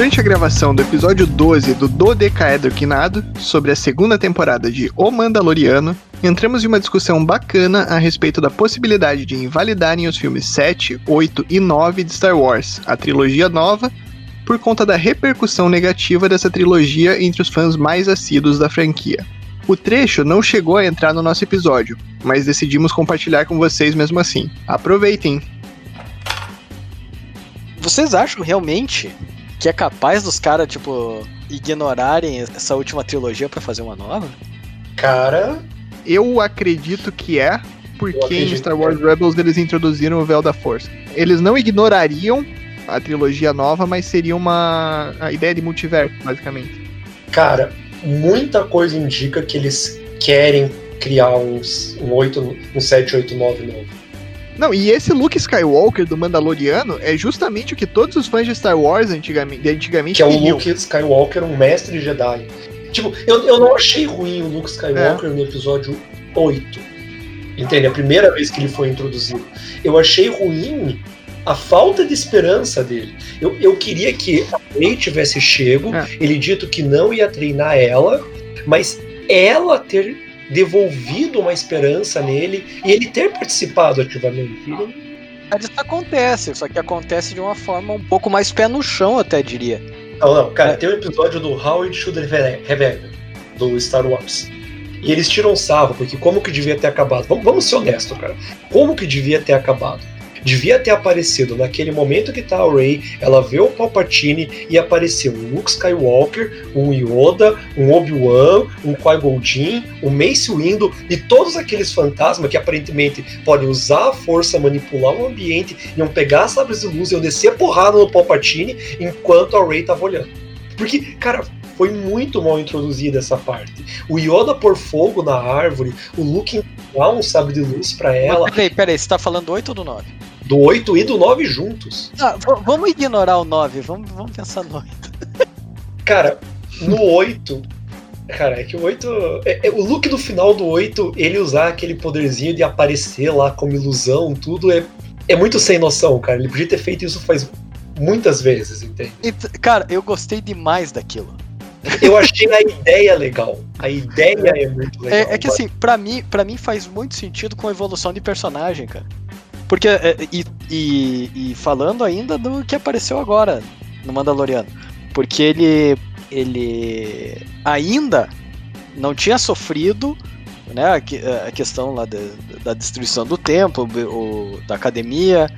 Durante a gravação do episódio 12 do Dodecaedroquinado, sobre a segunda temporada de O Mandaloriano, entramos em uma discussão bacana a respeito da possibilidade de invalidarem os filmes 7, 8 e 9 de Star Wars, a trilogia nova, por conta da repercussão negativa dessa trilogia entre os fãs mais assíduos da franquia. O trecho não chegou a entrar no nosso episódio, mas decidimos compartilhar com vocês mesmo assim. Aproveitem! Vocês acham realmente que é capaz dos caras, tipo, ignorarem essa última trilogia para fazer uma nova? Cara. Eu acredito que é, porque em Star Wars é. Rebels eles introduziram o Véu da Força. Eles não ignorariam a trilogia nova, mas seria uma a ideia de multiverso, basicamente. Cara, muita coisa indica que eles querem criar uns, um, 8, um 7, 8, 9 novo. Não, e esse Luke Skywalker do Mandaloriano é justamente o que todos os fãs de Star Wars antigamente, antigamente Que é o Luke Skywalker, um mestre Jedi. Tipo, eu, eu não achei ruim o Luke Skywalker é. no episódio 8. Entende? A primeira vez que ele foi introduzido. Eu achei ruim a falta de esperança dele. Eu, eu queria que a Rey tivesse chego, é. ele dito que não ia treinar ela, mas ela ter devolvido uma esperança nele e ele ter participado ativamente. Mas isso acontece, só que acontece de uma forma um pouco mais pé no chão, até diria. Não, não, cara, é. tem um episódio do Howard Should Rebellion, do Star Wars. E eles tiram sarro, porque como que devia ter acabado? Vamos, vamos ser honestos, cara. Como que devia ter acabado? Devia ter aparecido naquele momento que tá a Rey, ela vê o Palpatine e apareceu um Luke Skywalker, um Yoda, um Obi-Wan, um Qui-Gon Jinn, um Mace Windu e todos aqueles fantasmas que aparentemente podem usar a força, manipular o ambiente, iam pegar as sabres de luz, iam descer a porrada no Palpatine enquanto a Rey tava olhando. Porque, cara, foi muito mal introduzida essa parte. O Yoda por fogo na árvore, o Luke empurrar um sabre de luz para ela. Mas peraí, peraí, você tá falando do 8 ou do 9? Do 8 e do 9 juntos. Ah, vamos ignorar o 9, vamos, vamos pensar no 8. Cara, no 8. Cara, é que o 8. É, é, o look do final do 8, ele usar aquele poderzinho de aparecer lá como ilusão, tudo é, é muito sem noção, cara. Ele podia ter feito isso faz muitas vezes, entende? cara, eu gostei demais daquilo. Eu achei a ideia legal. A ideia é, é muito legal. É, é que assim, para mim, para mim faz muito sentido com a evolução de personagem, cara. Porque, é, e, e, e, falando ainda do que apareceu agora no Mandaloriano. Porque ele, ele ainda não tinha sofrido né, a, a questão lá da, da, destruição do templo, o, da academia,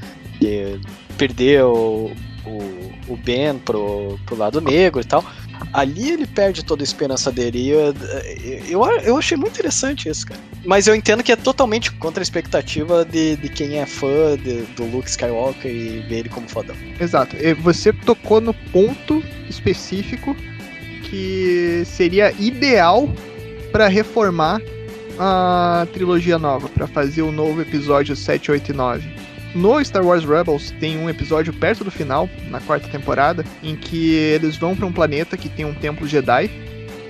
perdeu o, o Ben pro, pro lado negro e tal ali ele perde toda a esperança dele. E eu, eu, eu achei muito interessante isso, cara. Mas eu entendo que é totalmente contra a expectativa de, de quem é fã de, do Luke Skywalker e vê ele como fodão. Exato. Você tocou no ponto específico que seria ideal para reformar a trilogia nova, para fazer o novo episódio 7, 8 e 9 no Star Wars Rebels tem um episódio perto do final, na quarta temporada, em que eles vão para um planeta que tem um templo Jedi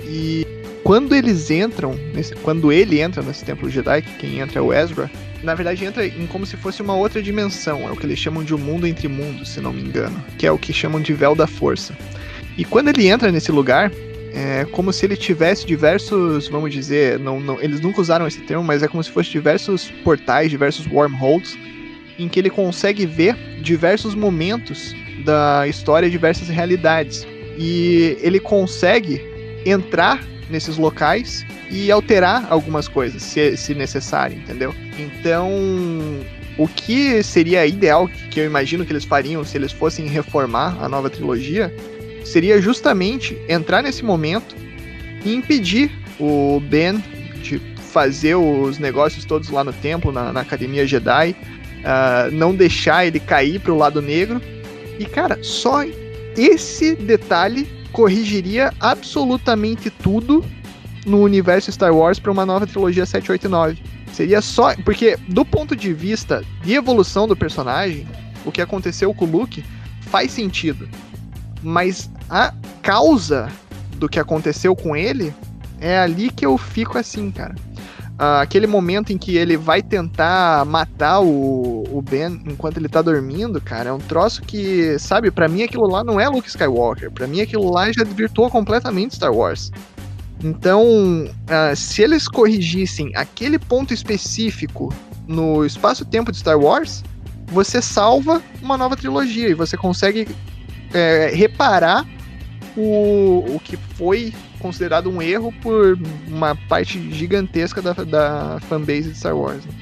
e quando eles entram, nesse, quando ele entra nesse templo Jedi, que quem entra é o Ezra, na verdade entra em como se fosse uma outra dimensão, é o que eles chamam de um mundo entre mundos, se não me engano, que é o que chamam de véu da força. E quando ele entra nesse lugar, é como se ele tivesse diversos, vamos dizer, não, não, eles nunca usaram esse termo, mas é como se fosse diversos portais, diversos wormholes em que ele consegue ver diversos momentos da história, diversas realidades. E ele consegue entrar nesses locais e alterar algumas coisas, se, se necessário, entendeu? Então, o que seria ideal, que eu imagino que eles fariam se eles fossem reformar a nova trilogia, seria justamente entrar nesse momento e impedir o Ben de fazer os negócios todos lá no templo, na, na Academia Jedi, uh, não deixar ele cair pro lado negro. E, cara, só esse detalhe corrigiria absolutamente tudo no universo Star Wars para uma nova trilogia 789. Seria só. Porque, do ponto de vista de evolução do personagem, o que aconteceu com o Luke faz sentido. Mas a causa do que aconteceu com ele É ali que eu fico assim, cara. Ah, aquele momento em que ele vai tentar matar o, o Ben enquanto ele tá dormindo, cara, é um troço que, sabe, para mim aquilo lá não é Luke Skywalker. para mim aquilo lá já desvirtuou completamente Star Wars. Então, uh, se eles corrigissem aquele ponto específico no espaço-tempo de Star Wars, você salva uma nova trilogia e você consegue é, reparar o, o que foi considerado um erro por uma parte gigantesca da, da fanbase de Star Wars. Né?